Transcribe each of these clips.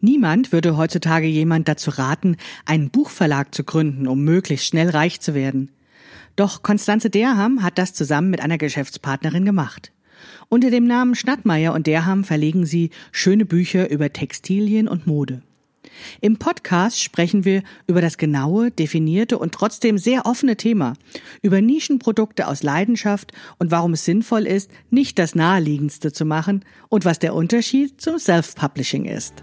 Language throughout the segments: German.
Niemand würde heutzutage jemand dazu raten, einen Buchverlag zu gründen, um möglichst schnell reich zu werden. Doch Konstanze Derham hat das zusammen mit einer Geschäftspartnerin gemacht. Unter dem Namen Schnattmeier und Derham verlegen sie schöne Bücher über Textilien und Mode. Im Podcast sprechen wir über das genaue, definierte und trotzdem sehr offene Thema, über Nischenprodukte aus Leidenschaft und warum es sinnvoll ist, nicht das Naheliegendste zu machen und was der Unterschied zum Self-Publishing ist.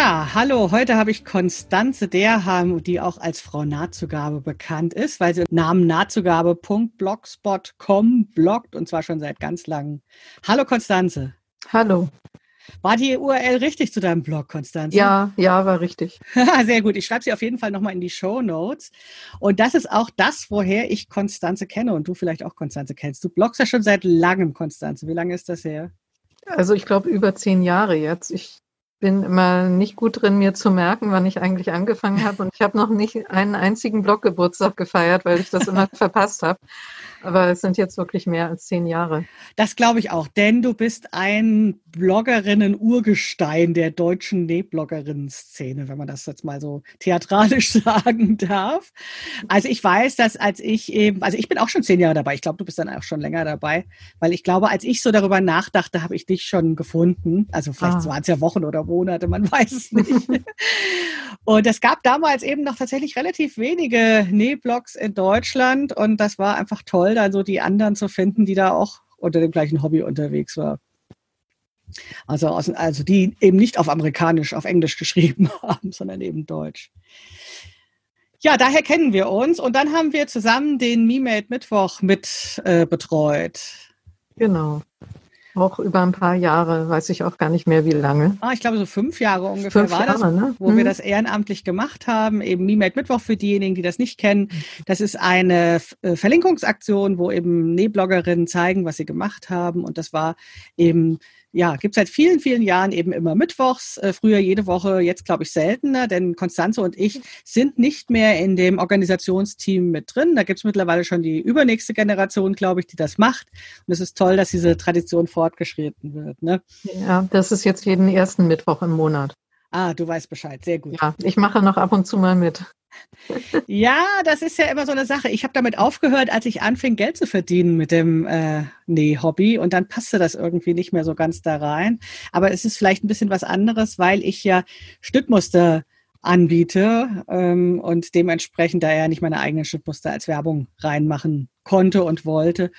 Ja, hallo. Heute habe ich Konstanze Derham, die auch als Frau Nahtzugabe bekannt ist, weil sie Namen nahtzugabe.blogspot.com bloggt und zwar schon seit ganz langem. Hallo Konstanze. Hallo. War die URL richtig zu deinem Blog, Konstanze? Ja, ja, war richtig. Sehr gut. Ich schreibe sie auf jeden Fall nochmal in die Show Notes. Und das ist auch das, woher ich Konstanze kenne und du vielleicht auch Konstanze kennst. Du bloggst ja schon seit langem, Konstanze. Wie lange ist das her? Also ich glaube über zehn Jahre jetzt. Ich bin immer nicht gut drin, mir zu merken, wann ich eigentlich angefangen habe. Und ich habe noch nicht einen einzigen Bloggeburtstag gefeiert, weil ich das immer verpasst habe. Aber es sind jetzt wirklich mehr als zehn Jahre. Das glaube ich auch, denn du bist ein Bloggerinnen-Urgestein der deutschen Nähbloggerinnen-Szene, wenn man das jetzt mal so theatralisch sagen darf. Also ich weiß, dass als ich eben, also ich bin auch schon zehn Jahre dabei, ich glaube, du bist dann auch schon länger dabei, weil ich glaube, als ich so darüber nachdachte, habe ich dich schon gefunden. Also vielleicht ah. waren es ja Wochen oder Monate, man weiß es nicht. und es gab damals eben noch tatsächlich relativ wenige Nähblogs in Deutschland und das war einfach toll toll, da so die anderen zu finden, die da auch unter dem gleichen Hobby unterwegs waren. Also, also die eben nicht auf Amerikanisch, auf Englisch geschrieben haben, sondern eben Deutsch. Ja, daher kennen wir uns und dann haben wir zusammen den MeMade Mittwoch mit äh, betreut. Genau. Auch über ein paar Jahre, weiß ich auch gar nicht mehr, wie lange. Ah, ich glaube, so fünf Jahre ungefähr fünf war Jahre, das, ne? wo hm. wir das ehrenamtlich gemacht haben. Eben MeMade Mittwoch für diejenigen, die das nicht kennen. Das ist eine äh, Verlinkungsaktion, wo eben Nähbloggerinnen zeigen, was sie gemacht haben. Und das war eben ja, gibt seit vielen, vielen Jahren eben immer mittwochs, äh, früher jede Woche, jetzt glaube ich seltener, denn Konstanze und ich sind nicht mehr in dem Organisationsteam mit drin. Da gibt es mittlerweile schon die übernächste Generation, glaube ich, die das macht. Und es ist toll, dass diese Tradition fortgeschritten wird. Ne? Ja, das ist jetzt jeden ersten Mittwoch im Monat. Ah, du weißt Bescheid, sehr gut. Ja, ich mache noch ab und zu mal mit. Ja, das ist ja immer so eine Sache. Ich habe damit aufgehört, als ich anfing, Geld zu verdienen mit dem äh, Näh-Hobby und dann passte das irgendwie nicht mehr so ganz da rein. Aber es ist vielleicht ein bisschen was anderes, weil ich ja Stückmuster anbiete ähm, und dementsprechend da ja nicht meine eigenen Stückmuster als Werbung reinmachen konnte und wollte.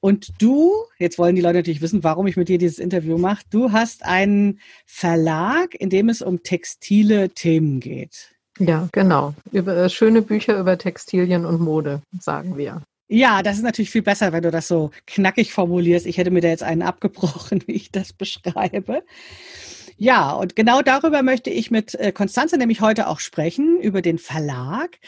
Und du, jetzt wollen die Leute natürlich wissen, warum ich mit dir dieses Interview mache, du hast einen Verlag, in dem es um textile Themen geht. Ja, genau. Über, äh, schöne Bücher über Textilien und Mode, sagen wir. Ja, das ist natürlich viel besser, wenn du das so knackig formulierst. Ich hätte mir da jetzt einen abgebrochen, wie ich das beschreibe. Ja, und genau darüber möchte ich mit äh, Konstanze nämlich heute auch sprechen, über den Verlag.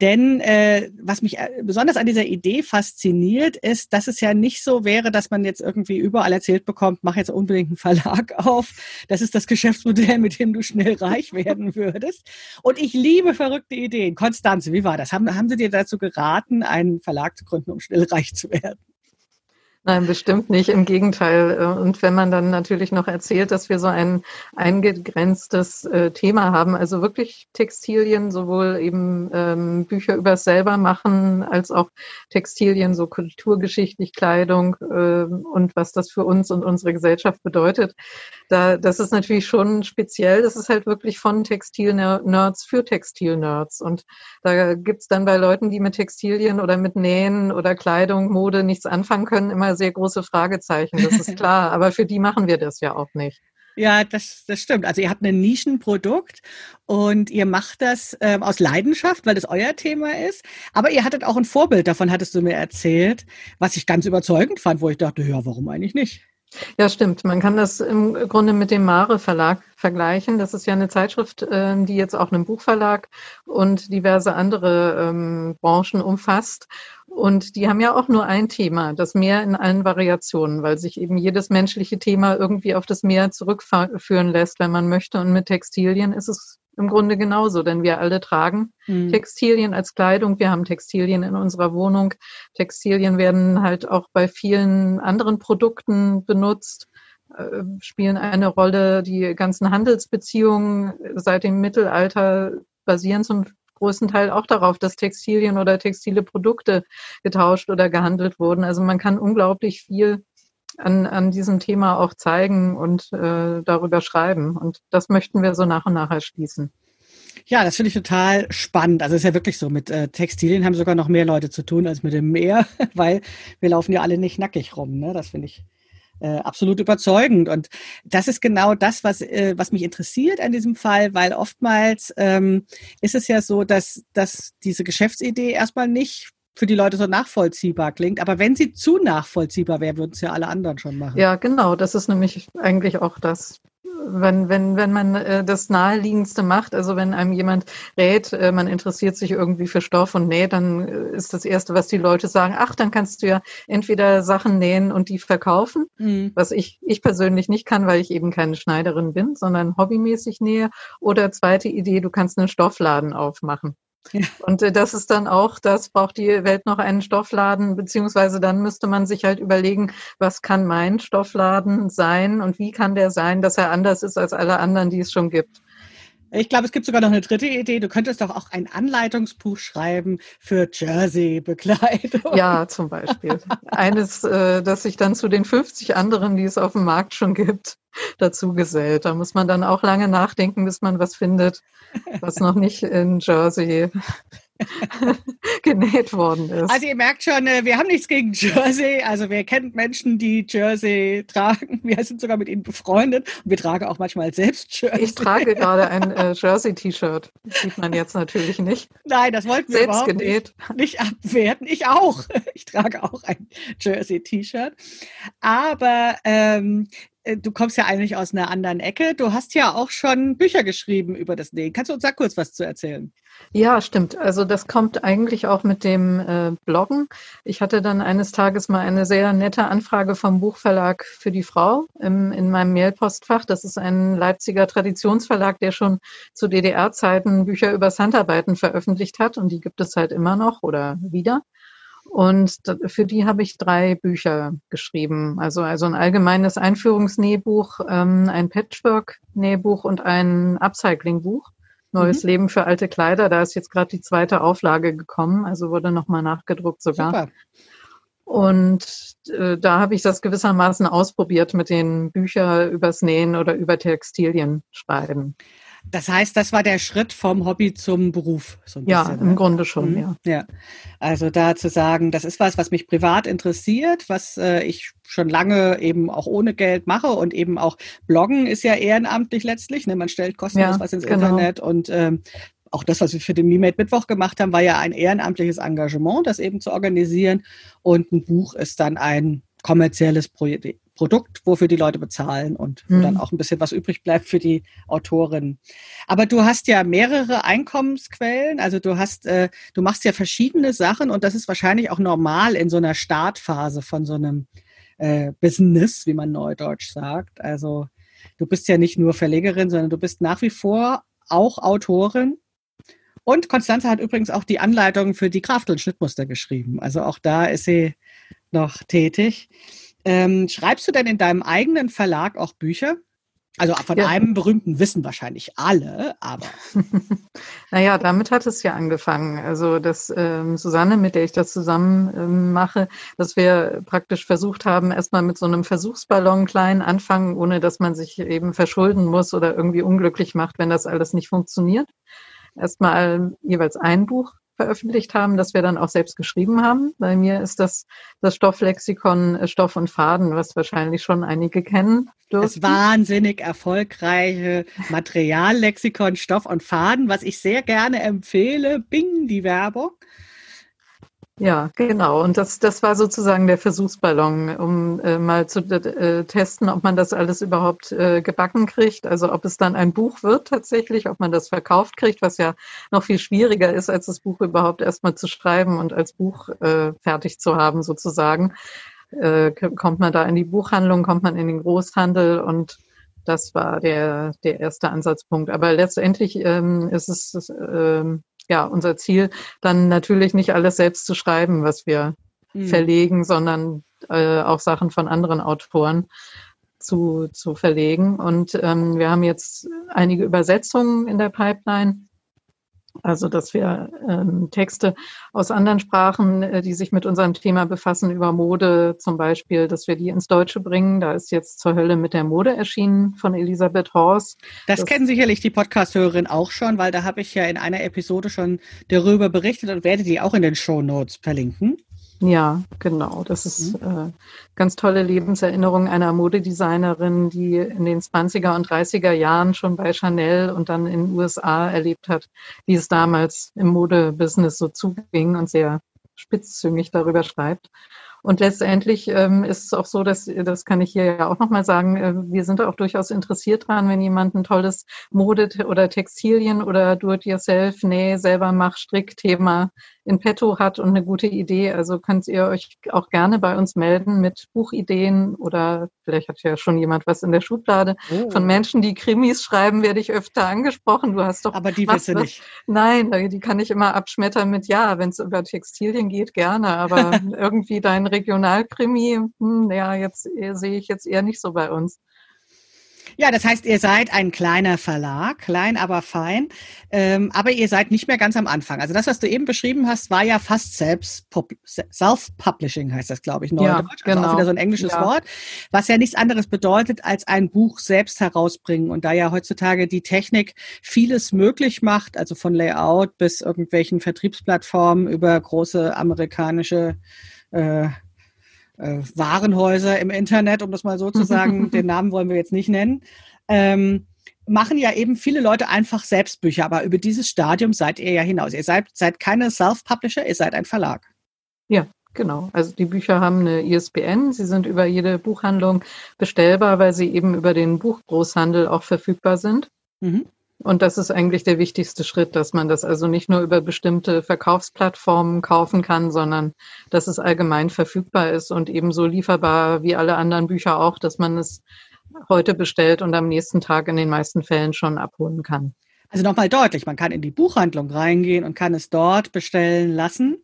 Denn äh, was mich äh, besonders an dieser Idee fasziniert, ist, dass es ja nicht so wäre, dass man jetzt irgendwie überall erzählt bekommt, mach jetzt unbedingt einen Verlag auf. Das ist das Geschäftsmodell, mit dem du schnell reich werden würdest. Und ich liebe verrückte Ideen. Konstanze, wie war das? Haben, haben sie dir dazu geraten, einen Verlag zu gründen, um schnell reich zu werden? Nein, bestimmt nicht. Im Gegenteil. Äh, und wenn man dann natürlich noch erzählt, dass wir so ein eingegrenztes äh, Thema haben, also wirklich Textilien, sowohl eben ähm, Bücher über selber machen, als auch Textilien, so kulturgeschichtlich Kleidung äh, und was das für uns und unsere Gesellschaft bedeutet, da, das ist natürlich schon speziell. Das ist halt wirklich von Textil-Nerds für Textil-Nerds. Und da gibt's dann bei Leuten, die mit Textilien oder mit Nähen oder Kleidung, Mode nichts anfangen können, immer sehr große Fragezeichen, das ist klar. Aber für die machen wir das ja auch nicht. Ja, das, das stimmt. Also ihr habt ein Nischenprodukt und ihr macht das ähm, aus Leidenschaft, weil das euer Thema ist. Aber ihr hattet auch ein Vorbild, davon hattest du mir erzählt, was ich ganz überzeugend fand, wo ich dachte, ja, warum eigentlich nicht? Ja, stimmt. Man kann das im Grunde mit dem Mare Verlag vergleichen. Das ist ja eine Zeitschrift, ähm, die jetzt auch einen Buchverlag und diverse andere ähm, Branchen umfasst. Und die haben ja auch nur ein Thema, das Meer in allen Variationen, weil sich eben jedes menschliche Thema irgendwie auf das Meer zurückführen lässt, wenn man möchte. Und mit Textilien ist es im Grunde genauso, denn wir alle tragen mhm. Textilien als Kleidung. Wir haben Textilien in unserer Wohnung. Textilien werden halt auch bei vielen anderen Produkten benutzt, äh, spielen eine Rolle. Die ganzen Handelsbeziehungen seit dem Mittelalter basieren zum größten Teil auch darauf, dass Textilien oder textile Produkte getauscht oder gehandelt wurden. Also man kann unglaublich viel an, an diesem Thema auch zeigen und äh, darüber schreiben. Und das möchten wir so nach und nach erschließen. Ja, das finde ich total spannend. Also es ist ja wirklich so, mit äh, Textilien haben sogar noch mehr Leute zu tun als mit dem Meer, weil wir laufen ja alle nicht nackig rum. Ne? Das finde ich äh, absolut überzeugend. Und das ist genau das, was, äh, was mich interessiert an diesem Fall, weil oftmals ähm, ist es ja so, dass, dass diese Geschäftsidee erstmal nicht für die Leute so nachvollziehbar klingt. Aber wenn sie zu nachvollziehbar wäre, würden es ja alle anderen schon machen. Ja, genau. Das ist nämlich eigentlich auch das. Wenn, wenn, wenn man äh, das Naheliegendste macht, also wenn einem jemand rät, äh, man interessiert sich irgendwie für Stoff und näht, dann äh, ist das Erste, was die Leute sagen, ach, dann kannst du ja entweder Sachen nähen und die verkaufen, mhm. was ich, ich persönlich nicht kann, weil ich eben keine Schneiderin bin, sondern hobbymäßig nähe. Oder zweite Idee, du kannst einen Stoffladen aufmachen. Und äh, das ist dann auch, das braucht die Welt noch einen Stoffladen, beziehungsweise dann müsste man sich halt überlegen, was kann mein Stoffladen sein und wie kann der sein, dass er anders ist als alle anderen, die es schon gibt. Ich glaube, es gibt sogar noch eine dritte Idee. Du könntest doch auch ein Anleitungsbuch schreiben für Jersey-Bekleidung. Ja, zum Beispiel. Eines, äh, das sich dann zu den 50 anderen, die es auf dem Markt schon gibt, dazu gesellt. Da muss man dann auch lange nachdenken, bis man was findet, was noch nicht in Jersey genäht worden ist. Also ihr merkt schon, äh, wir haben nichts gegen Jersey. Also wir kennen Menschen, die Jersey tragen. Wir sind sogar mit ihnen befreundet und wir tragen auch manchmal selbst Jersey. Ich trage gerade ein äh, Jersey-T-Shirt. Sieht man jetzt natürlich nicht. Nein, das wollten wir selbst genäht. Nicht, nicht abwerten. Ich auch. Ich trage auch ein Jersey-T-Shirt. Aber ähm, äh, du kommst ja eigentlich aus einer anderen Ecke. Du hast ja auch schon Bücher geschrieben über das Nähen. Kannst du uns da kurz was zu erzählen? Ja, stimmt. Also das kommt eigentlich auch mit dem äh, Bloggen. Ich hatte dann eines Tages mal eine sehr nette Anfrage vom Buchverlag für die Frau im, in meinem Mailpostfach. Das ist ein Leipziger Traditionsverlag, der schon zu DDR-Zeiten Bücher über Handarbeiten veröffentlicht hat und die gibt es halt immer noch oder wieder. Und für die habe ich drei Bücher geschrieben. Also, also ein allgemeines Einführungsnähbuch, ähm, ein Patchwork-Nähbuch und ein Upcycling-Buch. Neues mhm. Leben für alte Kleider. Da ist jetzt gerade die zweite Auflage gekommen, also wurde nochmal nachgedruckt sogar. Super. Und äh, da habe ich das gewissermaßen ausprobiert mit den Büchern übers Nähen oder über Textilien schreiben. Das heißt, das war der Schritt vom Hobby zum Beruf. So ja, bisschen, im ne? Grunde schon, mhm. ja. ja. Also da zu sagen, das ist was, was mich privat interessiert, was äh, ich schon lange eben auch ohne Geld mache und eben auch Bloggen ist ja ehrenamtlich letztlich. Ne? Man stellt kostenlos ja, was ins genau. Internet und ähm, auch das, was wir für den MeMade Mittwoch gemacht haben, war ja ein ehrenamtliches Engagement, das eben zu organisieren. Und ein Buch ist dann ein kommerzielles Projekt Produkt, wofür die Leute bezahlen und wo mhm. dann auch ein bisschen was übrig bleibt für die Autorin. Aber du hast ja mehrere Einkommensquellen, also du hast, äh, du machst ja verschiedene Sachen und das ist wahrscheinlich auch normal in so einer Startphase von so einem äh, Business, wie man neudeutsch sagt. Also du bist ja nicht nur Verlegerin, sondern du bist nach wie vor auch Autorin. Und Konstanze hat übrigens auch die Anleitung für die Kraft- und Schnittmuster geschrieben. Also auch da ist sie noch tätig. Ähm, schreibst du denn in deinem eigenen Verlag auch Bücher? Also von ja. einem berühmten wissen wahrscheinlich alle, aber. naja, damit hat es ja angefangen. Also, dass ähm, Susanne, mit der ich das zusammen ähm, mache, dass wir praktisch versucht haben, erstmal mit so einem Versuchsballon klein anfangen, ohne dass man sich eben verschulden muss oder irgendwie unglücklich macht, wenn das alles nicht funktioniert. Erstmal jeweils ein Buch veröffentlicht haben, das wir dann auch selbst geschrieben haben. Bei mir ist das das Stofflexikon äh, Stoff und Faden, was wahrscheinlich schon einige kennen. Dürften. Das wahnsinnig erfolgreiche Materiallexikon Stoff und Faden, was ich sehr gerne empfehle. Bing, die Werbung. Ja, genau. Und das, das war sozusagen der Versuchsballon, um äh, mal zu äh, testen, ob man das alles überhaupt äh, gebacken kriegt. Also ob es dann ein Buch wird tatsächlich, ob man das verkauft kriegt, was ja noch viel schwieriger ist, als das Buch überhaupt erstmal zu schreiben und als Buch äh, fertig zu haben sozusagen. Äh, kommt man da in die Buchhandlung, kommt man in den Großhandel und das war der, der erste Ansatzpunkt. Aber letztendlich ähm, ist es ähm, ja unser Ziel, dann natürlich nicht alles selbst zu schreiben, was wir mhm. verlegen, sondern äh, auch Sachen von anderen Autoren zu, zu verlegen. Und ähm, wir haben jetzt einige Übersetzungen in der Pipeline. Also, dass wir ähm, Texte aus anderen Sprachen, äh, die sich mit unserem Thema befassen, über Mode zum Beispiel, dass wir die ins Deutsche bringen. Da ist jetzt zur Hölle mit der Mode erschienen von Elisabeth Horst. Das, das kennen sicherlich die Podcast-Hörerin auch schon, weil da habe ich ja in einer Episode schon darüber berichtet und werde die auch in den Show Notes verlinken. Ja, genau. Das ist mhm. äh, ganz tolle Lebenserinnerung einer Modedesignerin, die in den 20er und 30er Jahren schon bei Chanel und dann in den USA erlebt hat, wie es damals im Modebusiness so zuging und sehr spitzzüngig darüber schreibt. Und letztendlich ähm, ist es auch so, dass, das kann ich hier ja auch nochmal sagen, äh, wir sind auch durchaus interessiert dran, wenn jemand ein tolles Mode- oder Textilien oder Do-it-yourself, Näh, selber mach, Strickthema in petto hat und eine gute Idee. Also könnt ihr euch auch gerne bei uns melden mit Buchideen oder vielleicht hat ja schon jemand was in der Schublade. Oh. Von Menschen, die Krimis schreiben, werde ich öfter angesprochen. Du hast doch. Aber die willst du nicht. Nein, die kann ich immer abschmettern mit ja, wenn es über Textilien geht, gerne. Aber irgendwie dein Regionalkrimi, hm, ja, jetzt sehe ich jetzt eher nicht so bei uns. Ja, das heißt, ihr seid ein kleiner Verlag, klein aber fein, ähm, aber ihr seid nicht mehr ganz am Anfang. Also das, was du eben beschrieben hast, war ja fast selbst Self-Publishing heißt das, glaube ich, Neudeutsch. Ja, genau. Also auch wieder genau. so ein englisches ja. Wort, was ja nichts anderes bedeutet, als ein Buch selbst herausbringen. Und da ja heutzutage die Technik vieles möglich macht, also von Layout bis irgendwelchen Vertriebsplattformen über große amerikanische äh, äh, Warenhäuser im Internet, um das mal so zu sagen, den Namen wollen wir jetzt nicht nennen, ähm, machen ja eben viele Leute einfach Selbstbücher. Aber über dieses Stadium seid ihr ja hinaus. Ihr seid, seid keine Self-Publisher, ihr seid ein Verlag. Ja, Genau, also die Bücher haben eine ISBN, sie sind über jede Buchhandlung bestellbar, weil sie eben über den Buchgroßhandel auch verfügbar sind. Mhm. Und das ist eigentlich der wichtigste Schritt, dass man das also nicht nur über bestimmte Verkaufsplattformen kaufen kann, sondern dass es allgemein verfügbar ist und ebenso lieferbar wie alle anderen Bücher auch, dass man es heute bestellt und am nächsten Tag in den meisten Fällen schon abholen kann. Also nochmal deutlich, man kann in die Buchhandlung reingehen und kann es dort bestellen lassen.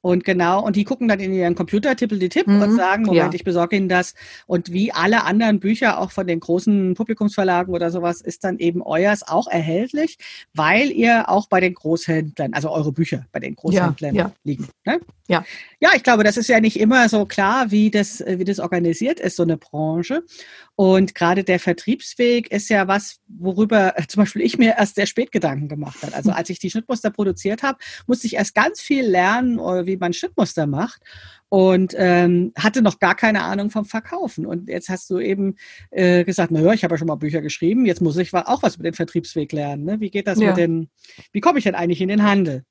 Und genau, und die gucken dann in ihren Computer, tippel die Tipp mhm, und sagen, Moment, ja. ich besorge Ihnen das. Und wie alle anderen Bücher, auch von den großen Publikumsverlagen oder sowas, ist dann eben euers auch erhältlich, weil ihr auch bei den Großhändlern, also eure Bücher bei den Großhändlern ja, ja. liegen. Ne? Ja. Ja, ich glaube, das ist ja nicht immer so klar, wie das, wie das organisiert ist, so eine Branche. Und gerade der Vertriebsweg ist ja was, worüber zum Beispiel ich mir erst sehr spät Gedanken gemacht habe. Also als ich die Schnittmuster produziert habe, musste ich erst ganz viel lernen, äh, wie man Schnittmuster macht und ähm, hatte noch gar keine Ahnung vom Verkaufen. Und jetzt hast du eben äh, gesagt, na ja, ich habe ja schon mal Bücher geschrieben, jetzt muss ich auch was über den Vertriebsweg lernen. Ne? Wie geht das ja. mit den, wie komme ich denn eigentlich in den Handel?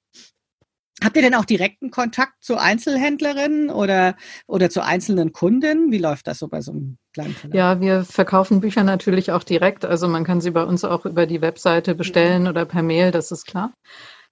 Habt ihr denn auch direkten Kontakt zu Einzelhändlerinnen oder, oder zu einzelnen Kunden? Wie läuft das so bei so einem kleinen Verlag? Ja, wir verkaufen Bücher natürlich auch direkt. Also man kann sie bei uns auch über die Webseite bestellen mhm. oder per Mail, das ist klar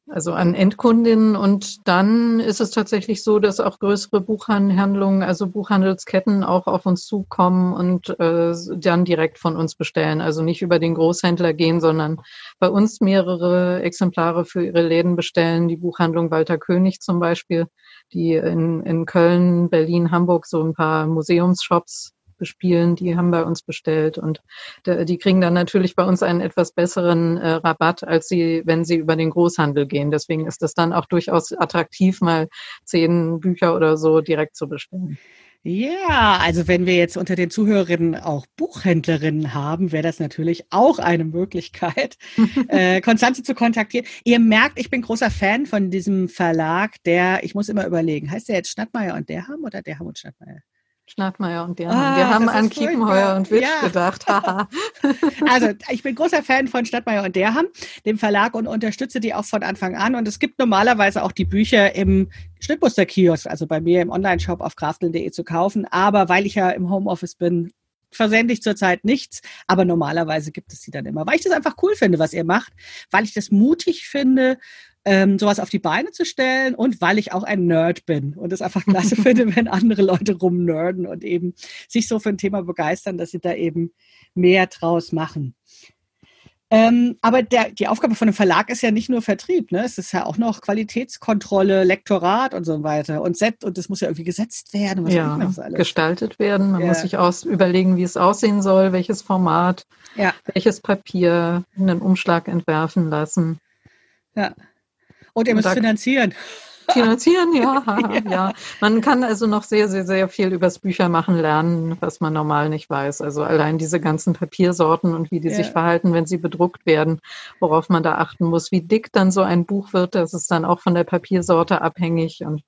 also an Endkundinnen. Und dann ist es tatsächlich so, dass auch größere Buchhandlungen, also Buchhandelsketten auch auf uns zukommen und äh, dann direkt von uns bestellen. Also nicht über den Großhändler gehen, sondern bei uns mehrere Exemplare für ihre Läden bestellen. Die Buchhandlung Walter König zum Beispiel, die in, in Köln, Berlin, Hamburg so ein paar Museumsshops bespielen, die haben bei uns bestellt und die kriegen dann natürlich bei uns einen etwas besseren äh, Rabatt, als sie, wenn sie über den Großhandel gehen. Deswegen ist das dann auch durchaus attraktiv, mal zehn Bücher oder so direkt zu bestellen. Ja, also wenn wir jetzt unter den Zuhörerinnen auch Buchhändlerinnen haben, wäre das natürlich auch eine Möglichkeit, äh, Konstanze zu kontaktieren. Ihr merkt, ich bin großer Fan von diesem Verlag, der, ich muss immer überlegen, heißt der jetzt Schnattmeier und Derham oder Derham und Schnattmeier? Schnattmeier und Derham. Ah, wir haben an Kiepenheuer und Witsch ja. gedacht. also ich bin großer Fan von Stadtmeier und Derham, dem Verlag und unterstütze die auch von Anfang an. Und es gibt normalerweise auch die Bücher im Schnittmusterkiosk, also bei mir im Onlineshop auf krafteln.de zu kaufen. Aber weil ich ja im Homeoffice bin, versende ich zurzeit nichts, aber normalerweise gibt es sie dann immer, weil ich das einfach cool finde, was ihr macht, weil ich das mutig finde, ähm, sowas auf die Beine zu stellen und weil ich auch ein Nerd bin und es einfach klasse finde, wenn andere Leute rumnerden und eben sich so für ein Thema begeistern, dass sie da eben mehr draus machen. Ähm, aber der, die Aufgabe von einem Verlag ist ja nicht nur Vertrieb, ne? Es ist ja auch noch Qualitätskontrolle, Lektorat und so weiter. Und Set, und das muss ja irgendwie gesetzt werden. ja, gestaltet werden. Man ja. muss sich aus, überlegen, wie es aussehen soll, welches Format, ja. welches Papier, einen Umschlag entwerfen lassen. Ja. Und ihr müsst finanzieren. Finanzieren, ja, ja, ja. Man kann also noch sehr, sehr, sehr viel übers Büchermachen lernen, was man normal nicht weiß. Also allein diese ganzen Papiersorten und wie die ja. sich verhalten, wenn sie bedruckt werden, worauf man da achten muss, wie dick dann so ein Buch wird, das ist dann auch von der Papiersorte abhängig und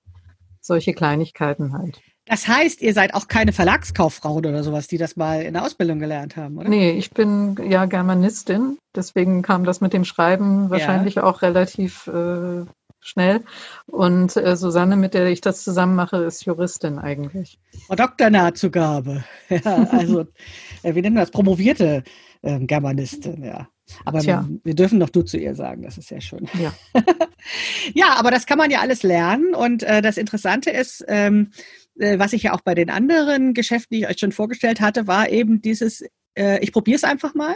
solche Kleinigkeiten halt. Das heißt, ihr seid auch keine Verlagskauffrauen oder sowas, die das mal in der Ausbildung gelernt haben, oder? Nee, ich bin ja Germanistin. Deswegen kam das mit dem Schreiben wahrscheinlich ja. auch relativ äh, schnell. Und äh, Susanne, mit der ich das zusammen mache, ist Juristin eigentlich. Frau Dr. Nahtzugabe. Ja, also, äh, wie nennen wir das? Promovierte äh, Germanistin, ja. Aber wir, wir, dürfen doch du zu ihr sagen, das ist sehr schön. Ja, ja aber das kann man ja alles lernen. Und äh, das Interessante ist, ähm, äh, was ich ja auch bei den anderen Geschäften, die ich euch schon vorgestellt hatte, war eben dieses, äh, ich probiere es einfach mal.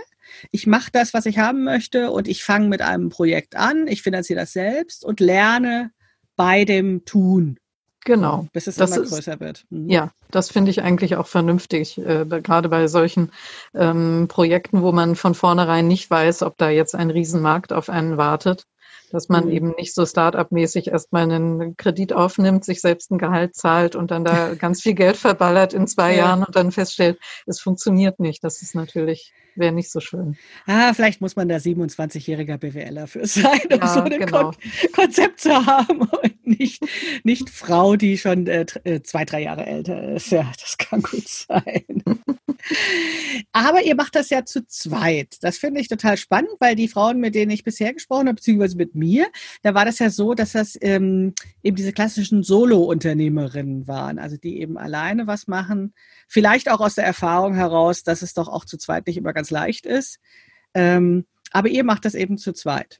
Ich mache das, was ich haben möchte und ich fange mit einem Projekt an, ich finanziere das selbst und lerne bei dem Tun. Genau. Bis es das immer ist, größer wird. Mhm. Ja, das finde ich eigentlich auch vernünftig, äh, gerade bei solchen ähm, Projekten, wo man von vornherein nicht weiß, ob da jetzt ein Riesenmarkt auf einen wartet dass man mhm. eben nicht so Start-up-mäßig erstmal einen Kredit aufnimmt, sich selbst ein Gehalt zahlt und dann da ganz viel Geld verballert in zwei ja. Jahren und dann feststellt, es funktioniert nicht. Das ist natürlich, wäre nicht so schön. Ah, vielleicht muss man da 27-jähriger BWLer für sein, um ja, so ein genau. Kon Konzept zu haben und nicht, nicht Frau, die schon äh, äh zwei, drei Jahre älter ist. Ja, das kann gut sein. Aber ihr macht das ja zu zweit. Das finde ich total spannend, weil die Frauen, mit denen ich bisher gesprochen habe, beziehungsweise mit mir, da war das ja so, dass das ähm, eben diese klassischen Solo-Unternehmerinnen waren, also die eben alleine was machen. Vielleicht auch aus der Erfahrung heraus, dass es doch auch zu zweit nicht immer ganz leicht ist. Ähm, aber ihr macht das eben zu zweit.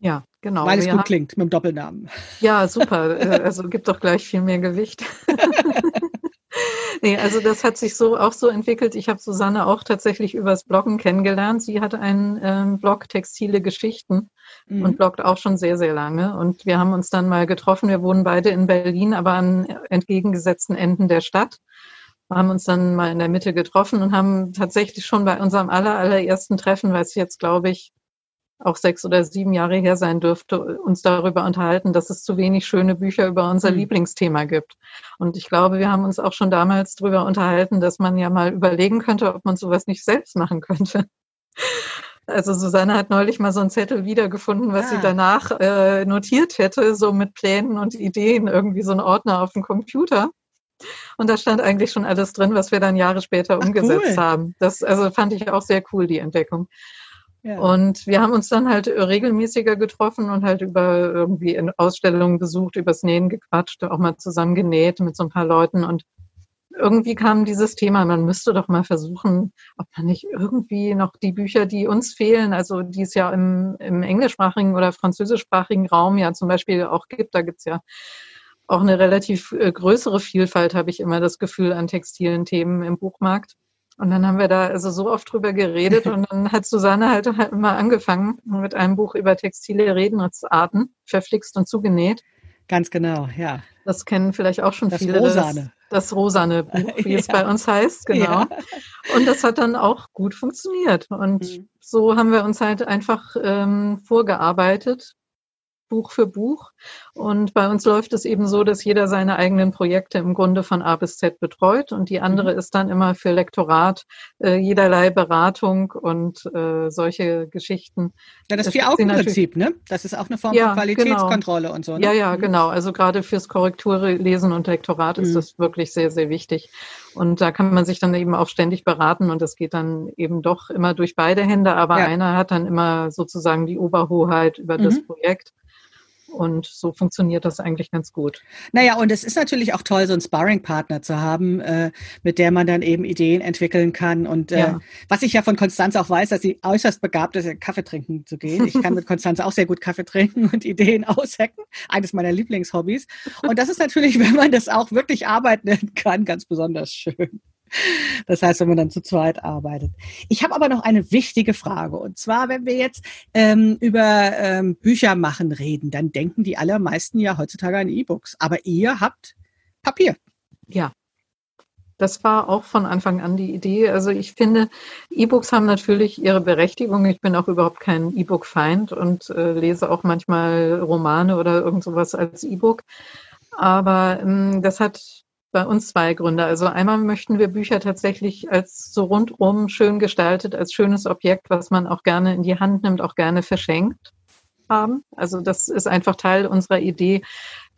Ja, genau. Weil es gut haben, klingt mit dem Doppelnamen. Ja, super. Äh, also gibt doch gleich viel mehr Gewicht. nee, also das hat sich so auch so entwickelt. Ich habe Susanne auch tatsächlich übers Bloggen kennengelernt. Sie hatte einen ähm, Blog Textile Geschichten mhm. und bloggt auch schon sehr, sehr lange. Und wir haben uns dann mal getroffen. Wir wohnen beide in Berlin, aber an entgegengesetzten Enden der Stadt. Wir haben uns dann mal in der Mitte getroffen und haben tatsächlich schon bei unserem aller, allerersten Treffen, weil es jetzt, glaube ich, auch sechs oder sieben Jahre her sein dürfte, uns darüber unterhalten, dass es zu wenig schöne Bücher über unser mhm. Lieblingsthema gibt. Und ich glaube, wir haben uns auch schon damals darüber unterhalten, dass man ja mal überlegen könnte, ob man sowas nicht selbst machen könnte. Also Susanne hat neulich mal so einen Zettel wiedergefunden, was ah. sie danach äh, notiert hätte, so mit Plänen und Ideen, irgendwie so ein Ordner auf dem Computer. Und da stand eigentlich schon alles drin, was wir dann Jahre später Ach, umgesetzt cool. haben. Das also fand ich auch sehr cool, die Entdeckung. Und wir haben uns dann halt regelmäßiger getroffen und halt über irgendwie in Ausstellungen besucht, übers Nähen gequatscht, auch mal zusammen genäht mit so ein paar Leuten und irgendwie kam dieses Thema, man müsste doch mal versuchen, ob man nicht irgendwie noch die Bücher, die uns fehlen, also die es ja im, im englischsprachigen oder französischsprachigen Raum ja zum Beispiel auch gibt, da gibt's ja auch eine relativ äh, größere Vielfalt, habe ich immer das Gefühl, an textilen Themen im Buchmarkt. Und dann haben wir da also so oft drüber geredet und dann hat Susanne halt, halt immer angefangen mit einem Buch über textile Redensarten, verflixt und zugenäht. Ganz genau, ja. Das kennen vielleicht auch schon das viele. Rosane. Das, das Rosane Buch, wie ja. es bei uns heißt, genau. Ja. Und das hat dann auch gut funktioniert. Und mhm. so haben wir uns halt einfach ähm, vorgearbeitet Buch für Buch. Und bei uns läuft es eben so, dass jeder seine eigenen Projekte im Grunde von A bis Z betreut und die andere mhm. ist dann immer für Lektorat, äh, jederlei Beratung und äh, solche Geschichten. Ja, das, das Vier-Augen-Prinzip, ne? Das ist auch eine Form ja, von Qualitätskontrolle genau. und so. Ne? Ja, ja, mhm. genau. Also gerade fürs Korrekturlesen und Lektorat mhm. ist das wirklich sehr, sehr wichtig. Und da kann man sich dann eben auch ständig beraten und das geht dann eben doch immer durch beide Hände, aber ja. einer hat dann immer sozusagen die Oberhoheit über mhm. das Projekt. Und so funktioniert das eigentlich ganz gut. Naja, und es ist natürlich auch toll, so einen Sparring-Partner zu haben, äh, mit der man dann eben Ideen entwickeln kann. Und äh, ja. was ich ja von Konstanze auch weiß, dass sie äußerst begabt ist, Kaffee trinken zu gehen. Ich kann mit Konstanze auch sehr gut Kaffee trinken und Ideen aushacken. Eines meiner Lieblingshobbys. Und das ist natürlich, wenn man das auch wirklich arbeiten kann, ganz besonders schön. Das heißt, wenn man dann zu zweit arbeitet. Ich habe aber noch eine wichtige Frage. Und zwar, wenn wir jetzt ähm, über ähm, Bücher machen reden, dann denken die allermeisten ja heutzutage an E-Books. Aber ihr habt Papier. Ja. Das war auch von Anfang an die Idee. Also ich finde, E-Books haben natürlich ihre Berechtigung. Ich bin auch überhaupt kein E-Book-Feind und äh, lese auch manchmal Romane oder irgend sowas als E-Book. Aber ähm, das hat bei uns zwei Gründe. Also einmal möchten wir Bücher tatsächlich als so rundum schön gestaltet, als schönes Objekt, was man auch gerne in die Hand nimmt, auch gerne verschenkt haben. Also das ist einfach Teil unserer Idee,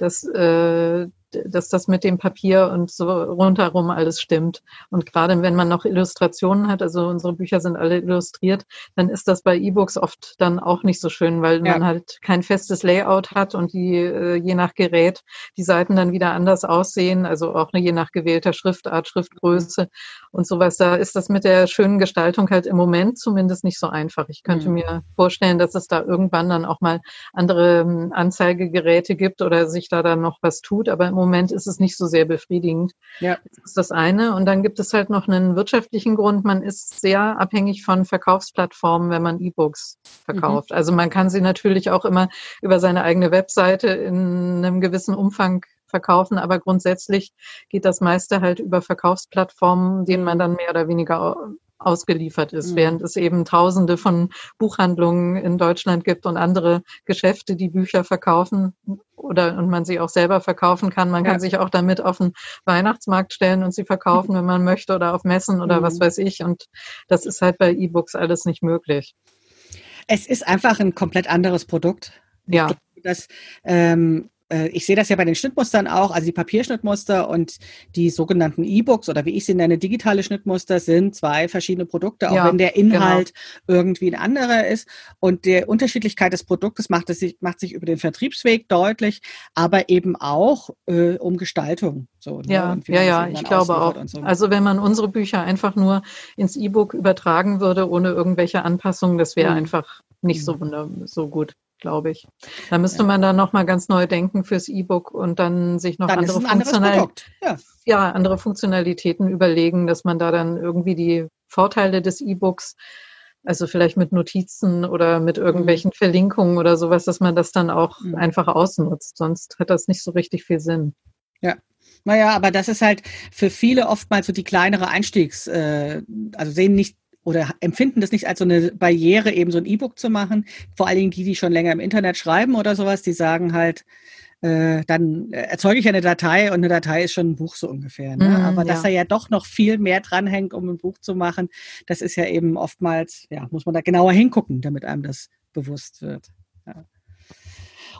dass äh, dass das mit dem Papier und so rundherum alles stimmt. Und gerade wenn man noch Illustrationen hat, also unsere Bücher sind alle illustriert, dann ist das bei E-Books oft dann auch nicht so schön, weil ja. man halt kein festes Layout hat und die äh, je nach Gerät die Seiten dann wieder anders aussehen, also auch je nach gewählter Schriftart, Schriftgröße und sowas. Da ist das mit der schönen Gestaltung halt im Moment zumindest nicht so einfach. Ich könnte mhm. mir vorstellen, dass es da irgendwann dann auch mal andere ähm, Anzeigegeräte gibt oder sich da dann noch was tut, aber im Moment ist es nicht so sehr befriedigend. Ja. Das ist das eine. Und dann gibt es halt noch einen wirtschaftlichen Grund. Man ist sehr abhängig von Verkaufsplattformen, wenn man E-Books verkauft. Mhm. Also man kann sie natürlich auch immer über seine eigene Webseite in einem gewissen Umfang verkaufen, aber grundsätzlich geht das meiste halt über Verkaufsplattformen, denen man dann mehr oder weniger ausgeliefert ist, mhm. während es eben Tausende von Buchhandlungen in Deutschland gibt und andere Geschäfte, die Bücher verkaufen oder und man sie auch selber verkaufen kann. Man ja. kann sich auch damit auf den Weihnachtsmarkt stellen und sie verkaufen, wenn man möchte, oder auf Messen oder mhm. was weiß ich. Und das ist halt bei E-Books alles nicht möglich. Es ist einfach ein komplett anderes Produkt. Ja. Glaube, dass ähm, äh, ich sehe das ja bei den Schnittmustern auch, also die Papierschnittmuster und die sogenannten E-Books oder wie ich sie nenne, digitale Schnittmuster sind zwei verschiedene Produkte, auch ja, wenn der Inhalt genau. irgendwie ein anderer ist. Und die Unterschiedlichkeit des Produktes macht, es sich, macht sich über den Vertriebsweg deutlich, aber eben auch äh, um Gestaltung. So, ne? Ja, ja, ja, ich glaube auch. So. Also wenn man unsere Bücher einfach nur ins E-Book übertragen würde, ohne irgendwelche Anpassungen, das wäre mhm. einfach nicht so, mhm. so gut glaube ich. Da müsste ja. man dann nochmal ganz neu denken fürs E-Book und dann sich noch dann andere, Funktional ja. ja. andere Funktionalitäten überlegen, dass man da dann irgendwie die Vorteile des E-Books, also vielleicht mit Notizen oder mit irgendwelchen mhm. Verlinkungen oder sowas, dass man das dann auch mhm. einfach ausnutzt. Sonst hat das nicht so richtig viel Sinn. Ja, naja, aber das ist halt für viele oftmals so die kleinere Einstiegs, äh, also sehen nicht oder empfinden das nicht als so eine Barriere, eben so ein E-Book zu machen. Vor allen Dingen die, die schon länger im Internet schreiben oder sowas, die sagen halt, äh, dann erzeuge ich eine Datei und eine Datei ist schon ein Buch so ungefähr. Ne? Mm, Aber ja. dass da ja doch noch viel mehr dranhängt, um ein Buch zu machen, das ist ja eben oftmals, ja, muss man da genauer hingucken, damit einem das bewusst wird. Ja.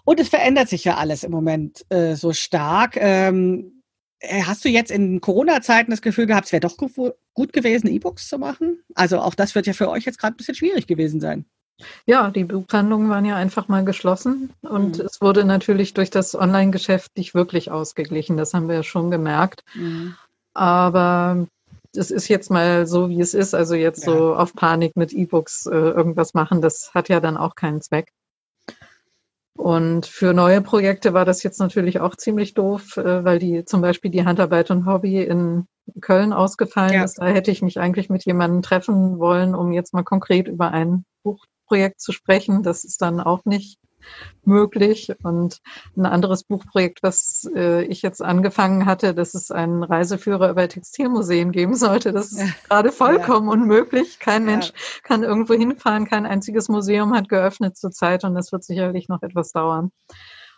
Und es verändert sich ja alles im Moment äh, so stark. Ähm, äh, hast du jetzt in Corona-Zeiten das Gefühl gehabt, es wäre doch gut gewesen, E-Books zu machen? Also auch das wird ja für euch jetzt gerade ein bisschen schwierig gewesen sein. Ja, die Buchhandlungen waren ja einfach mal geschlossen und mhm. es wurde natürlich durch das Online-Geschäft nicht wirklich ausgeglichen. Das haben wir ja schon gemerkt. Mhm. Aber es ist jetzt mal so, wie es ist. Also jetzt ja. so auf Panik mit E-Books äh, irgendwas machen, das hat ja dann auch keinen Zweck. Und für neue Projekte war das jetzt natürlich auch ziemlich doof, äh, weil die zum Beispiel die Handarbeit und Hobby in Köln ausgefallen ja. ist. Da hätte ich mich eigentlich mit jemandem treffen wollen, um jetzt mal konkret über ein Buchprojekt zu sprechen. Das ist dann auch nicht möglich. Und ein anderes Buchprojekt, was äh, ich jetzt angefangen hatte, dass es einen Reiseführer über Textilmuseen geben sollte, das ist ja. gerade vollkommen ja. unmöglich. Kein ja. Mensch kann irgendwo hinfahren, kein einziges Museum hat geöffnet zurzeit und das wird sicherlich noch etwas dauern.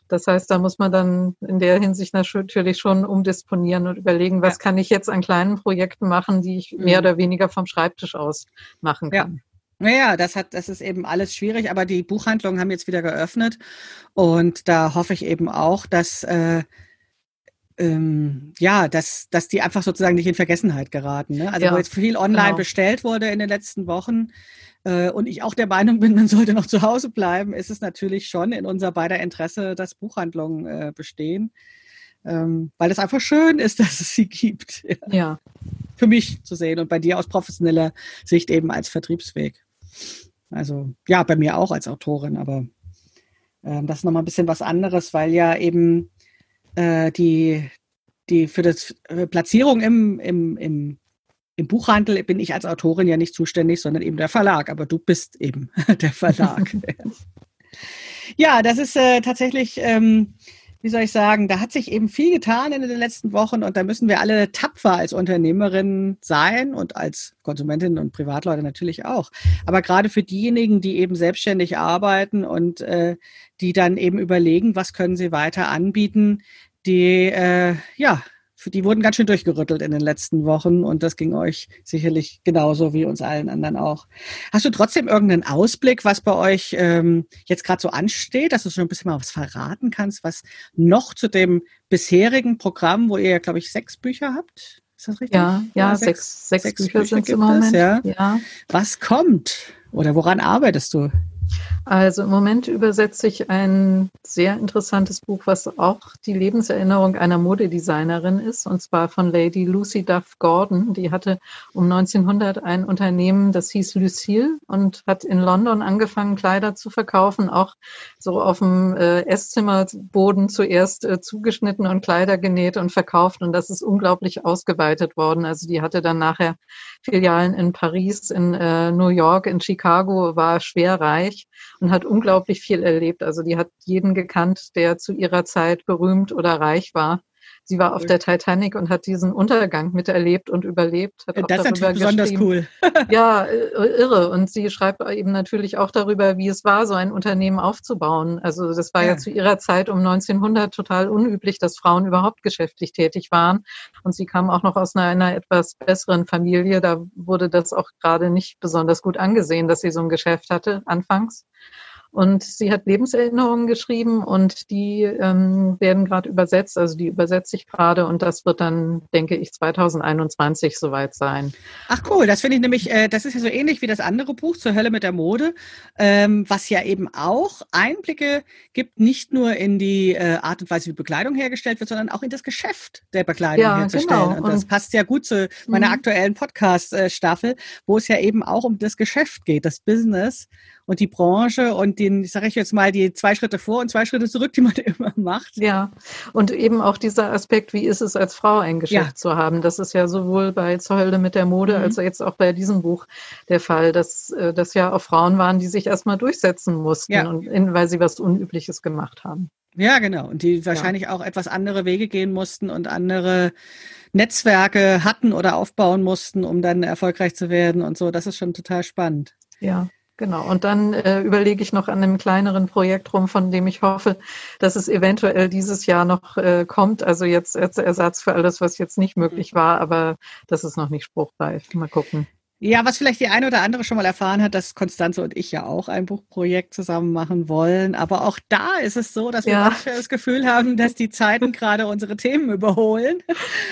Das heißt, da muss man dann in der Hinsicht natürlich schon umdisponieren und überlegen, was kann ich jetzt an kleinen Projekten machen, die ich mehr mhm. oder weniger vom Schreibtisch aus machen kann. Naja, das hat, das ist eben alles schwierig, aber die Buchhandlungen haben jetzt wieder geöffnet und da hoffe ich eben auch, dass äh, ähm, ja, dass, dass die einfach sozusagen nicht in Vergessenheit geraten. Ne? Also ja, wo jetzt viel online genau. bestellt wurde in den letzten Wochen äh, und ich auch der Meinung bin, man sollte noch zu Hause bleiben, ist es natürlich schon in unser beider Interesse, dass Buchhandlungen äh, bestehen. Ähm, weil es einfach schön ist, dass es sie gibt. Ja. ja. Für mich zu sehen und bei dir aus professioneller Sicht eben als Vertriebsweg. Also ja, bei mir auch als Autorin, aber äh, das ist nochmal ein bisschen was anderes, weil ja eben äh, die, die für das äh, Platzierung im, im, im, im Buchhandel bin ich als Autorin ja nicht zuständig, sondern eben der Verlag. Aber du bist eben der Verlag. ja, das ist äh, tatsächlich ähm, wie soll ich sagen, da hat sich eben viel getan in den letzten Wochen und da müssen wir alle tapfer als Unternehmerinnen sein und als Konsumentinnen und Privatleute natürlich auch. Aber gerade für diejenigen, die eben selbstständig arbeiten und äh, die dann eben überlegen, was können sie weiter anbieten, die äh, ja die wurden ganz schön durchgerüttelt in den letzten Wochen und das ging euch sicherlich genauso wie uns allen anderen auch. Hast du trotzdem irgendeinen Ausblick, was bei euch ähm, jetzt gerade so ansteht, dass du schon ein bisschen mal was verraten kannst, was noch zu dem bisherigen Programm, wo ihr ja, glaube ich, sechs Bücher habt? Ist das richtig? Ja, ja, ja sechs, sechs, sechs, Bücher, Bücher sind es im Moment. Ja. ja. Was kommt? Oder woran arbeitest du? Also im Moment übersetze ich ein sehr interessantes Buch, was auch die Lebenserinnerung einer Modedesignerin ist, und zwar von Lady Lucy Duff Gordon. Die hatte um 1900 ein Unternehmen, das hieß Lucille und hat in London angefangen, Kleider zu verkaufen, auch so auf dem äh, Esszimmerboden zuerst äh, zugeschnitten und Kleider genäht und verkauft. Und das ist unglaublich ausgeweitet worden. Also die hatte dann nachher Filialen in Paris, in äh, New York, in Chicago, war schwer reich und hat unglaublich viel erlebt. Also die hat jeden gekannt, der zu ihrer Zeit berühmt oder reich war. Sie war auf der Titanic und hat diesen Untergang miterlebt und überlebt. Hat das ist natürlich besonders cool. ja, äh, irre. Und sie schreibt eben natürlich auch darüber, wie es war, so ein Unternehmen aufzubauen. Also das war ja, ja zu ihrer Zeit um 1900 total unüblich, dass Frauen überhaupt geschäftlich tätig waren. Und sie kam auch noch aus einer, einer etwas besseren Familie. Da wurde das auch gerade nicht besonders gut angesehen, dass sie so ein Geschäft hatte anfangs. Und sie hat Lebenserinnerungen geschrieben und die ähm, werden gerade übersetzt. Also die übersetze ich gerade und das wird dann, denke ich, 2021 soweit sein. Ach cool, das finde ich nämlich, äh, das ist ja so ähnlich wie das andere Buch zur Hölle mit der Mode, ähm, was ja eben auch Einblicke gibt, nicht nur in die äh, Art und Weise, wie Bekleidung hergestellt wird, sondern auch in das Geschäft der Bekleidung ja, herzustellen. Genau. Und das und, passt ja gut zu meiner mhm. aktuellen Podcast-Staffel, wo es ja eben auch um das Geschäft geht, das Business und die Branche und den, sage ich jetzt mal, die zwei Schritte vor und zwei Schritte zurück, die man immer macht. Ja, und eben auch dieser Aspekt, wie ist es als Frau ein Geschäft ja. zu haben? Das ist ja sowohl bei Zolde mit der Mode mhm. als jetzt auch bei diesem Buch der Fall, dass äh, das ja auch Frauen waren, die sich erstmal durchsetzen mussten, ja. und weil sie was Unübliches gemacht haben. Ja, genau. Und die wahrscheinlich ja. auch etwas andere Wege gehen mussten und andere Netzwerke hatten oder aufbauen mussten, um dann erfolgreich zu werden und so. Das ist schon total spannend. Ja. Genau, und dann äh, überlege ich noch an einem kleineren Projekt rum, von dem ich hoffe, dass es eventuell dieses Jahr noch äh, kommt. Also jetzt als Ersatz für alles, was jetzt nicht möglich mhm. war, aber das ist noch nicht spruchreif. Mal gucken. Ja, was vielleicht die eine oder andere schon mal erfahren hat, dass Konstanze und ich ja auch ein Buchprojekt zusammen machen wollen. Aber auch da ist es so, dass wir ja. das Gefühl haben, dass die Zeiten gerade unsere Themen überholen.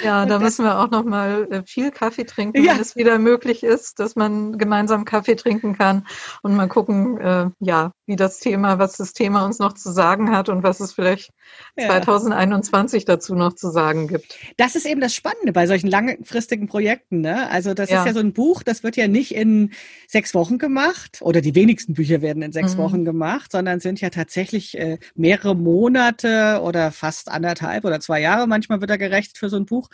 Ja, da müssen wir auch noch mal äh, viel Kaffee trinken, ja. wenn es wieder möglich ist, dass man gemeinsam Kaffee trinken kann und mal gucken, äh, ja, wie das Thema, was das Thema uns noch zu sagen hat und was es vielleicht ja. 2021 dazu noch zu sagen gibt. Das ist eben das Spannende bei solchen langfristigen Projekten. Ne? Also das ist ja so ein Buch, das das wird ja nicht in sechs Wochen gemacht oder die wenigsten Bücher werden in sechs mhm. Wochen gemacht, sondern sind ja tatsächlich äh, mehrere Monate oder fast anderthalb oder zwei Jahre manchmal wird er gerecht für so ein Buch.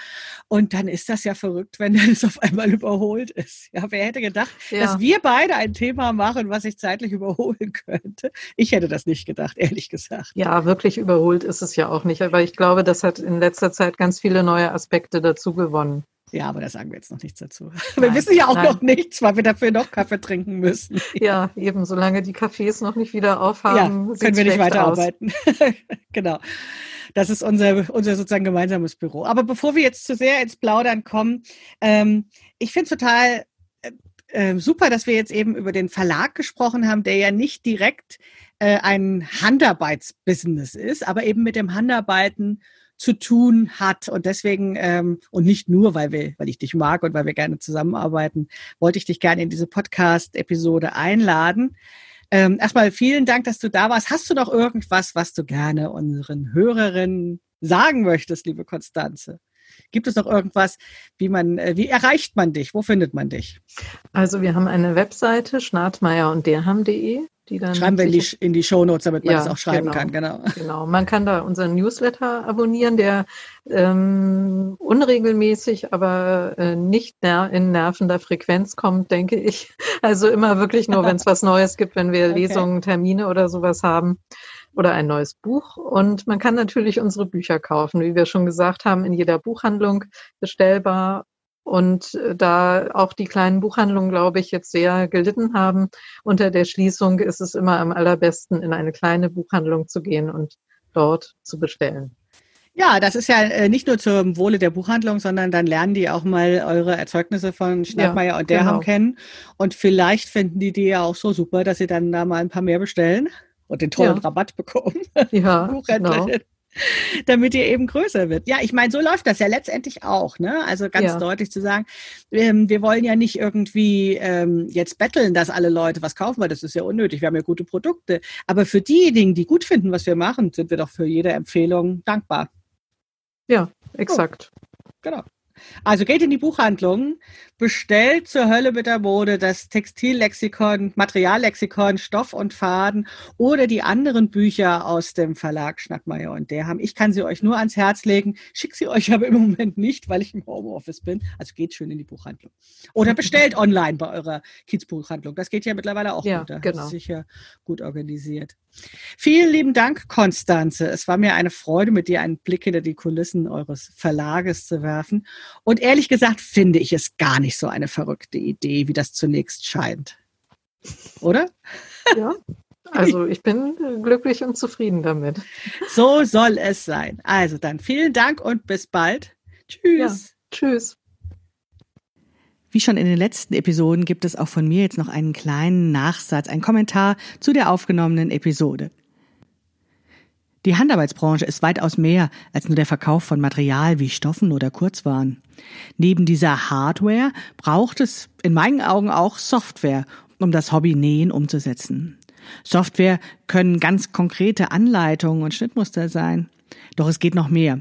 Und dann ist das ja verrückt, wenn es auf einmal überholt ist. Ja, wer hätte gedacht, ja. dass wir beide ein Thema machen, was sich zeitlich überholen könnte? Ich hätte das nicht gedacht, ehrlich gesagt. Ja, wirklich überholt ist es ja auch nicht. Aber ich glaube, das hat in letzter Zeit ganz viele neue Aspekte dazu gewonnen. Ja, aber da sagen wir jetzt noch nichts dazu. Nein, wir wissen ja auch nein. noch nichts, weil wir dafür noch Kaffee trinken müssen. Ja, eben, solange die Cafés noch nicht wieder aufhaben, ja, können wir nicht weiterarbeiten. genau. Das ist unser, unser sozusagen gemeinsames Büro. Aber bevor wir jetzt zu sehr ins Plaudern kommen, ähm, ich finde es total äh, äh, super, dass wir jetzt eben über den Verlag gesprochen haben, der ja nicht direkt äh, ein Handarbeitsbusiness ist, aber eben mit dem Handarbeiten zu tun hat. Und deswegen, ähm, und nicht nur, weil wir, weil ich dich mag und weil wir gerne zusammenarbeiten, wollte ich dich gerne in diese Podcast-Episode einladen. Ähm, erstmal vielen Dank, dass du da warst. Hast du noch irgendwas, was du gerne unseren Hörerinnen sagen möchtest, liebe Konstanze? Gibt es noch irgendwas, wie man, äh, wie erreicht man dich? Wo findet man dich? Also wir haben eine Webseite, schnartmeier und derham.de. Die dann schreiben wir in die, in die Shownotes, damit man ja, das auch schreiben genau, kann. Genau. genau. Man kann da unseren Newsletter abonnieren, der ähm, unregelmäßig, aber äh, nicht ner in nervender Frequenz kommt, denke ich. Also immer wirklich nur, wenn es was Neues gibt, wenn wir okay. Lesungen, Termine oder sowas haben oder ein neues Buch. Und man kann natürlich unsere Bücher kaufen, wie wir schon gesagt haben, in jeder Buchhandlung bestellbar und äh, da auch die kleinen Buchhandlungen, glaube ich, jetzt sehr gelitten haben unter der Schließung, ist es immer am allerbesten, in eine kleine Buchhandlung zu gehen und dort zu bestellen. Ja, das ist ja äh, nicht nur zum Wohle der Buchhandlung, sondern dann lernen die auch mal eure Erzeugnisse von Schnappmeier ja, und Derham genau. kennen. Und vielleicht finden die die ja auch so super, dass sie dann da mal ein paar mehr bestellen und den tollen ja. Rabatt bekommen. Ja, genau damit ihr eben größer wird. Ja, ich meine, so läuft das ja letztendlich auch. Ne? Also ganz ja. deutlich zu sagen, ähm, wir wollen ja nicht irgendwie ähm, jetzt betteln, dass alle Leute was kaufen, weil das ist ja unnötig. Wir haben ja gute Produkte. Aber für diejenigen, die gut finden, was wir machen, sind wir doch für jede Empfehlung dankbar. Ja, exakt. Oh, genau. Also geht in die Buchhandlung, bestellt zur Hölle mit der Mode das Textillexikon, Materiallexikon, Stoff und Faden oder die anderen Bücher aus dem Verlag Schnackmeier und der haben. Ich kann sie euch nur ans Herz legen. Schick sie euch aber im Moment nicht, weil ich im Homeoffice bin. Also geht schön in die Buchhandlung. Oder bestellt online bei eurer Kiezbuchhandlung. Das geht ja mittlerweile auch ja, gut. Genau. ist sicher gut organisiert. Vielen lieben Dank, Konstanze. Es war mir eine Freude, mit dir einen Blick hinter die Kulissen eures Verlages zu werfen. Und ehrlich gesagt finde ich es gar nicht so eine verrückte Idee, wie das zunächst scheint. Oder? Ja. Also ich bin glücklich und zufrieden damit. So soll es sein. Also dann vielen Dank und bis bald. Tschüss. Ja, tschüss. Wie schon in den letzten Episoden gibt es auch von mir jetzt noch einen kleinen Nachsatz, einen Kommentar zu der aufgenommenen Episode. Die Handarbeitsbranche ist weitaus mehr als nur der Verkauf von Material wie Stoffen oder Kurzwaren. Neben dieser Hardware braucht es in meinen Augen auch Software, um das Hobby Nähen umzusetzen. Software können ganz konkrete Anleitungen und Schnittmuster sein. Doch es geht noch mehr.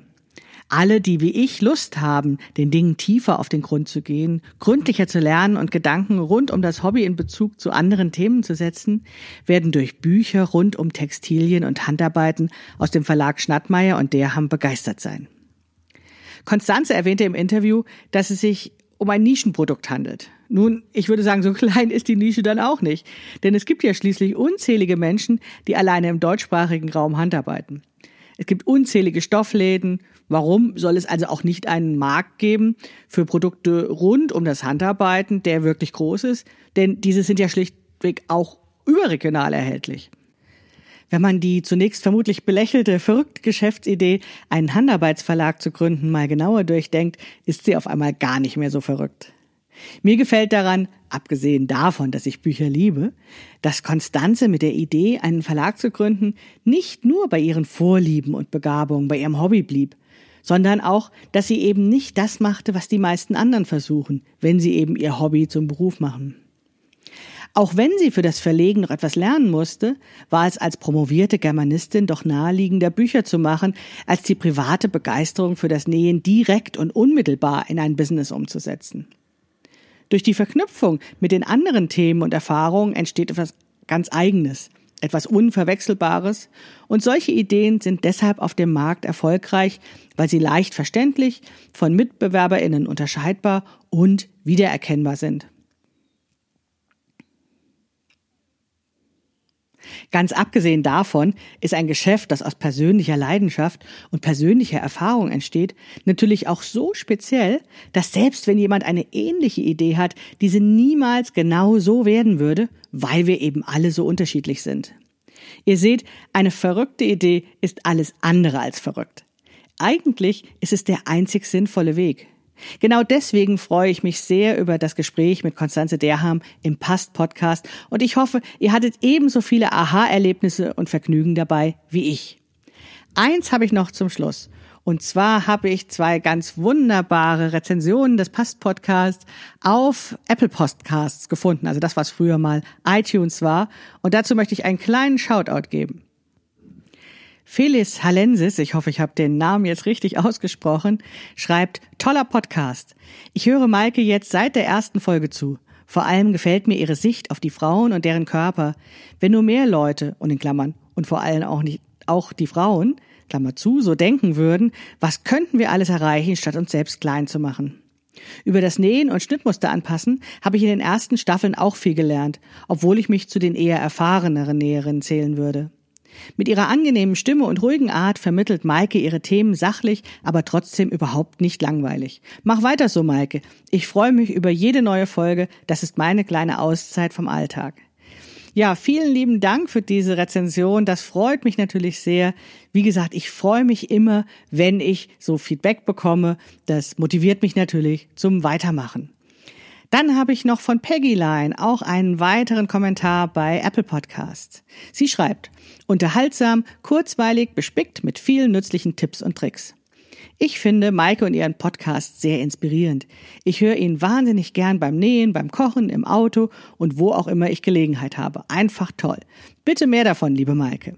Alle, die wie ich Lust haben, den Dingen tiefer auf den Grund zu gehen, gründlicher zu lernen und Gedanken rund um das Hobby in Bezug zu anderen Themen zu setzen, werden durch Bücher rund um Textilien und Handarbeiten aus dem Verlag Schnattmeier und Derham begeistert sein. Konstanze erwähnte im Interview, dass es sich um ein Nischenprodukt handelt. Nun, ich würde sagen, so klein ist die Nische dann auch nicht. Denn es gibt ja schließlich unzählige Menschen, die alleine im deutschsprachigen Raum handarbeiten. Es gibt unzählige Stoffläden. Warum soll es also auch nicht einen Markt geben für Produkte rund um das Handarbeiten, der wirklich groß ist? Denn diese sind ja schlichtweg auch überregional erhältlich. Wenn man die zunächst vermutlich belächelte, verrückte Geschäftsidee, einen Handarbeitsverlag zu gründen, mal genauer durchdenkt, ist sie auf einmal gar nicht mehr so verrückt. Mir gefällt daran, abgesehen davon, dass ich Bücher liebe, dass Konstanze mit der Idee, einen Verlag zu gründen, nicht nur bei ihren Vorlieben und Begabungen, bei ihrem Hobby blieb, sondern auch, dass sie eben nicht das machte, was die meisten anderen versuchen, wenn sie eben ihr Hobby zum Beruf machen. Auch wenn sie für das Verlegen noch etwas lernen musste, war es als promovierte Germanistin doch naheliegender, Bücher zu machen, als die private Begeisterung für das Nähen direkt und unmittelbar in ein Business umzusetzen. Durch die Verknüpfung mit den anderen Themen und Erfahrungen entsteht etwas ganz Eigenes, etwas Unverwechselbares. Und solche Ideen sind deshalb auf dem Markt erfolgreich, weil sie leicht verständlich, von Mitbewerberinnen unterscheidbar und wiedererkennbar sind. Ganz abgesehen davon ist ein Geschäft, das aus persönlicher Leidenschaft und persönlicher Erfahrung entsteht, natürlich auch so speziell, dass selbst wenn jemand eine ähnliche Idee hat, diese niemals genau so werden würde, weil wir eben alle so unterschiedlich sind. Ihr seht, eine verrückte Idee ist alles andere als verrückt. Eigentlich ist es der einzig sinnvolle Weg. Genau deswegen freue ich mich sehr über das Gespräch mit Konstanze Derham im Past Podcast und ich hoffe, ihr hattet ebenso viele Aha-Erlebnisse und Vergnügen dabei wie ich. Eins habe ich noch zum Schluss. Und zwar habe ich zwei ganz wunderbare Rezensionen des Past Podcasts auf Apple Podcasts gefunden. Also das, was früher mal iTunes war. Und dazu möchte ich einen kleinen Shoutout geben. Felis Hallensis, ich hoffe, ich habe den Namen jetzt richtig ausgesprochen, schreibt, toller Podcast. Ich höre Maike jetzt seit der ersten Folge zu. Vor allem gefällt mir ihre Sicht auf die Frauen und deren Körper. Wenn nur mehr Leute, und in Klammern, und vor allem auch nicht, auch die Frauen, Klammer zu, so denken würden, was könnten wir alles erreichen, statt uns selbst klein zu machen? Über das Nähen und Schnittmuster anpassen habe ich in den ersten Staffeln auch viel gelernt, obwohl ich mich zu den eher erfahreneren Näherinnen zählen würde. Mit ihrer angenehmen Stimme und ruhigen Art vermittelt Maike ihre Themen sachlich, aber trotzdem überhaupt nicht langweilig. Mach weiter so, Maike. Ich freue mich über jede neue Folge. Das ist meine kleine Auszeit vom Alltag. Ja, vielen lieben Dank für diese Rezension. Das freut mich natürlich sehr. Wie gesagt, ich freue mich immer, wenn ich so Feedback bekomme. Das motiviert mich natürlich zum Weitermachen. Dann habe ich noch von Peggy Line auch einen weiteren Kommentar bei Apple Podcasts. Sie schreibt, unterhaltsam, kurzweilig, bespickt mit vielen nützlichen Tipps und Tricks. Ich finde Maike und ihren Podcast sehr inspirierend. Ich höre ihn wahnsinnig gern beim Nähen, beim Kochen, im Auto und wo auch immer ich Gelegenheit habe. Einfach toll. Bitte mehr davon, liebe Maike.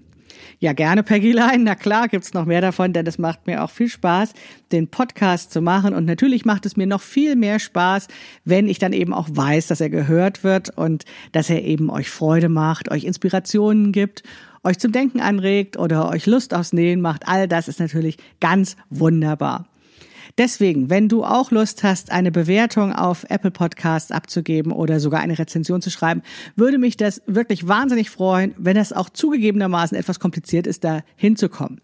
Ja, gerne, Peggy Line. Na klar, gibt's noch mehr davon, denn es macht mir auch viel Spaß, den Podcast zu machen. Und natürlich macht es mir noch viel mehr Spaß, wenn ich dann eben auch weiß, dass er gehört wird und dass er eben euch Freude macht, euch Inspirationen gibt euch zum Denken anregt oder euch Lust aufs Nähen macht, all das ist natürlich ganz wunderbar. Deswegen, wenn du auch Lust hast, eine Bewertung auf Apple Podcasts abzugeben oder sogar eine Rezension zu schreiben, würde mich das wirklich wahnsinnig freuen, wenn es auch zugegebenermaßen etwas kompliziert ist, da hinzukommen.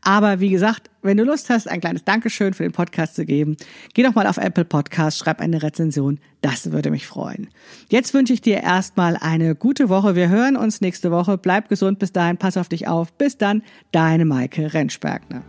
Aber wie gesagt, wenn du Lust hast, ein kleines Dankeschön für den Podcast zu geben, geh doch mal auf Apple Podcasts, schreib eine Rezension. Das würde mich freuen. Jetzt wünsche ich dir erstmal eine gute Woche. Wir hören uns nächste Woche. Bleib gesund bis dahin, pass auf dich auf. Bis dann, deine Maike Rentschbergner.